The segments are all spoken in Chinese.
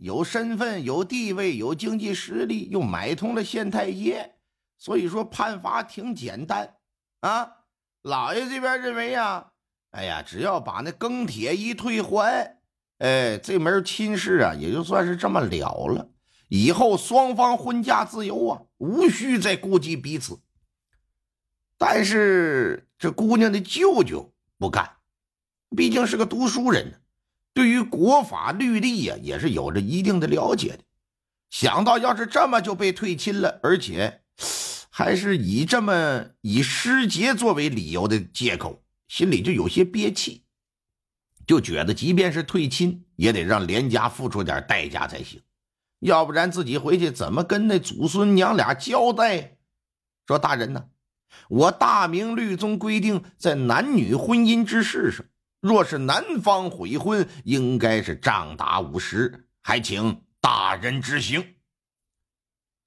有身份、有地位、有经济实力，又买通了县太爷，所以说判罚挺简单啊。老爷这边认为呀，哎呀，只要把那庚帖一退还，哎，这门亲事啊，也就算是这么了了。以后双方婚嫁自由啊，无需再顾及彼此。但是这姑娘的舅舅不干。毕竟是个读书人，对于国法律例呀，也是有着一定的了解的。想到要是这么就被退亲了，而且还是以这么以失节作为理由的借口，心里就有些憋气，就觉得即便是退亲，也得让连家付出点代价才行，要不然自己回去怎么跟那祖孙娘俩交代？说大人呢，我大明律宗规定，在男女婚姻之事上。若是男方悔婚，应该是杖打五十，还请大人执行。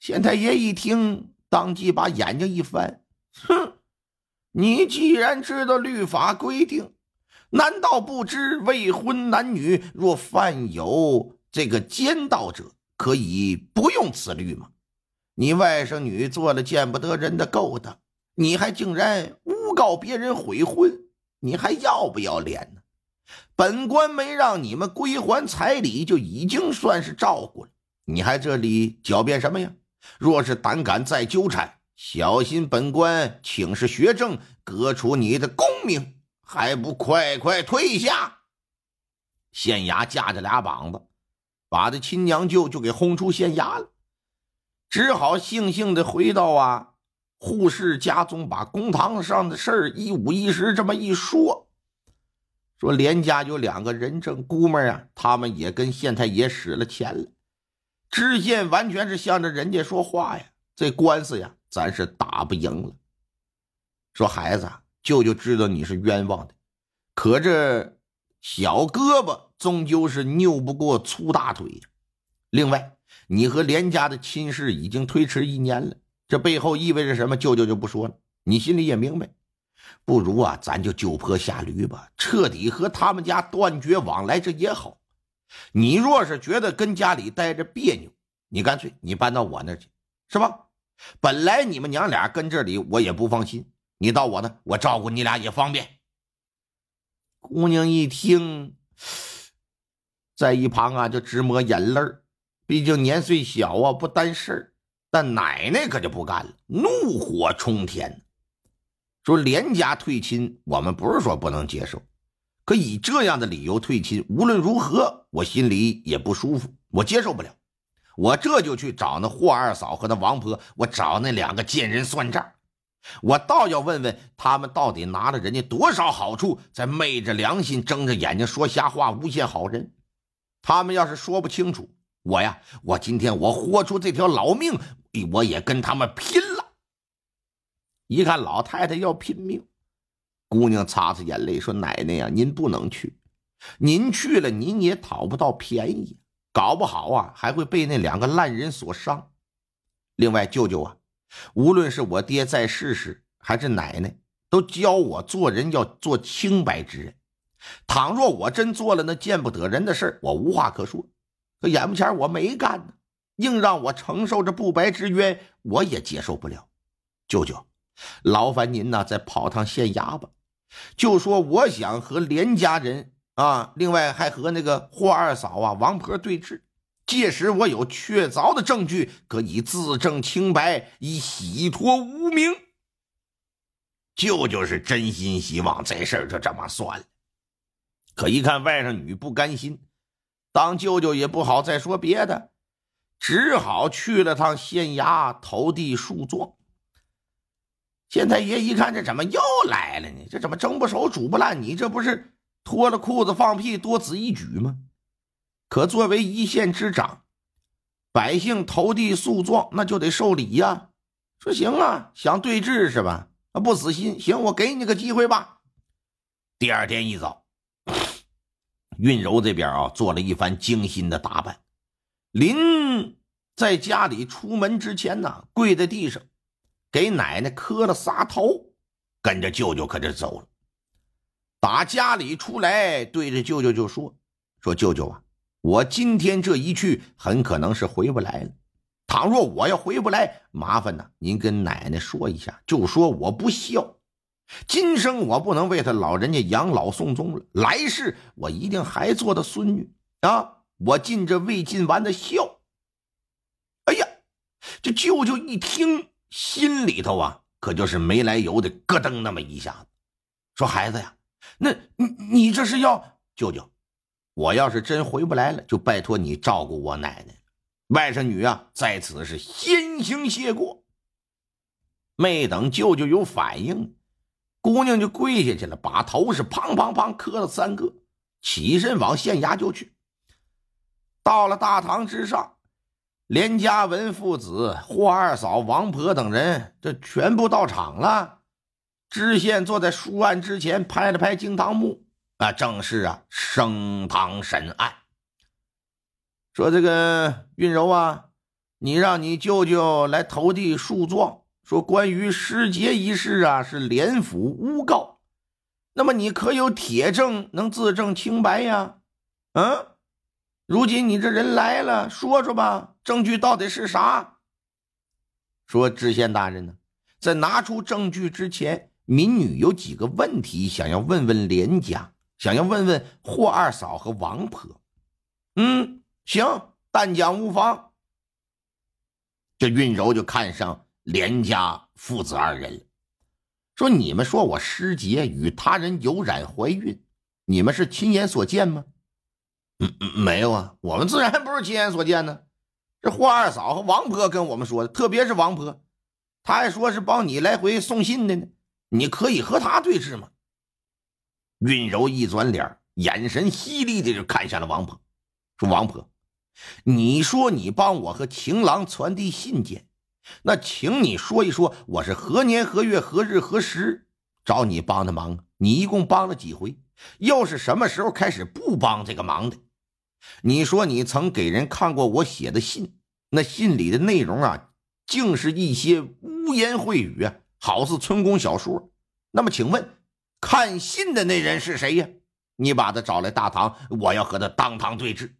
县太爷一听，当即把眼睛一翻，哼，你既然知道律法规定，难道不知未婚男女若犯有这个奸盗者，可以不用此律吗？你外甥女做了见不得人的勾当，你还竟然诬告别人悔婚！你还要不要脸呢？本官没让你们归还彩礼，就已经算是照顾了。你还这里狡辩什么呀？若是胆敢再纠缠，小心本官请示学政，革除你的功名，还不快快退下！县衙架着俩膀子，把这亲娘舅就给轰出县衙了，只好悻悻的回到啊。护士家中把公堂上的事儿一五一十这么一说，说连家有两个人证，估摸啊，他们也跟县太爷使了钱了。知县完全是向着人家说话呀，这官司呀，咱是打不赢了。说孩子，舅舅知道你是冤枉的，可这小胳膊终究是拗不过粗大腿呀。另外，你和连家的亲事已经推迟一年了。这背后意味着什么？舅舅就不说了，你心里也明白。不如啊，咱就就坡下驴吧，彻底和他们家断绝往来，这也好。你若是觉得跟家里待着别扭，你干脆你搬到我那去，是吧？本来你们娘俩跟这里我也不放心，你到我那，我照顾你俩也方便。姑娘一听，在一旁啊就直抹眼泪毕竟年岁小啊，不担事儿。但奶奶可就不干了，怒火冲天，说：“连家退亲，我们不是说不能接受，可以这样的理由退亲，无论如何，我心里也不舒服，我接受不了。我这就去找那霍二嫂和那王婆，我找那两个贱人算账。我倒要问问他们，到底拿了人家多少好处，在昧着良心、睁着眼睛说瞎话，诬陷好人。他们要是说不清楚。”我呀，我今天我豁出这条老命，我也跟他们拼了。一看老太太要拼命，姑娘擦擦眼泪说：“奶奶呀，您不能去，您去了您也讨不到便宜，搞不好啊还会被那两个烂人所伤。另外，舅舅啊，无论是我爹在世时，还是奶奶，都教我做人要做清白之人。倘若我真做了那见不得人的事我无话可说。”可眼不前我没干呢，硬让我承受着不白之冤，我也接受不了。舅舅，劳烦您呢，再跑趟县衙吧。就说我想和连家人啊，另外还和那个霍二嫂啊、王婆对质。届时我有确凿的证据，可以自证清白，以洗脱无名。舅舅是真心希望这事儿就这么算了。可一看外甥女不甘心。当舅舅也不好再说别的，只好去了趟县衙投递诉状。县太爷一看，这怎么又来了呢？这怎么蒸不熟煮不烂？你这不是脱了裤子放屁，多此一举吗？可作为一县之长，百姓投递诉状，那就得受理呀。说行啊，想对峙是吧？啊，不死心，行，我给你个机会吧。第二天一早，韵柔这边啊，做了一番精心的打扮。临在家里出门之前呢，跪在地上，给奶奶磕了仨头，跟着舅舅可就走了。打家里出来，对着舅舅就说：“说舅舅啊，我今天这一去，很可能是回不来了。倘若我要回不来，麻烦呢，您跟奶奶说一下，就说我不孝。今生我不能为他老人家养老送终了，来世我一定还做他孙女啊！我尽这未尽完的孝。”哎呀，这舅舅一听，心里头啊，可就是没来由的咯噔那么一下子，说：“孩子呀，那你你这是要舅舅？我要是真回不来了，就拜托你照顾我奶奶。外甥女啊，在此是先行谢过。”没等舅舅有反应，姑娘就跪下去了，把头是砰砰砰磕了三个，起身往县衙就去。到了大堂之上。连家文父子、霍二嫂、王婆等人，这全部到场了。知县坐在书案之前，拍了拍惊堂木，啊，正是啊，升堂审案。说这个韵柔啊，你让你舅舅来投递诉状，说关于失节一事啊，是连府诬告。那么你可有铁证能自证清白呀？嗯？如今你这人来了，说说吧，证据到底是啥？说知县大人呢，在拿出证据之前，民女有几个问题想要问问连家，想要问问霍二嫂和王婆。嗯，行，但讲无妨。这韵柔就看上连家父子二人了，说：“你们说我师姐与他人有染怀孕，你们是亲眼所见吗？”嗯，没有啊，我们自然不是亲眼所见呢。这霍二嫂和王婆跟我们说的，特别是王婆，她还说是帮你来回送信的呢。你可以和她对峙吗？韵柔一转脸，眼神犀利的就看向了王婆，说：“王婆，你说你帮我和情郎传递信件，那请你说一说，我是何年何月何日何时找你帮的忙？你一共帮了几回？又是什么时候开始不帮这个忙的？”你说你曾给人看过我写的信，那信里的内容啊，竟是一些污言秽语啊，好似村公小说。那么，请问看信的那人是谁呀？你把他找来大堂，我要和他当堂对质。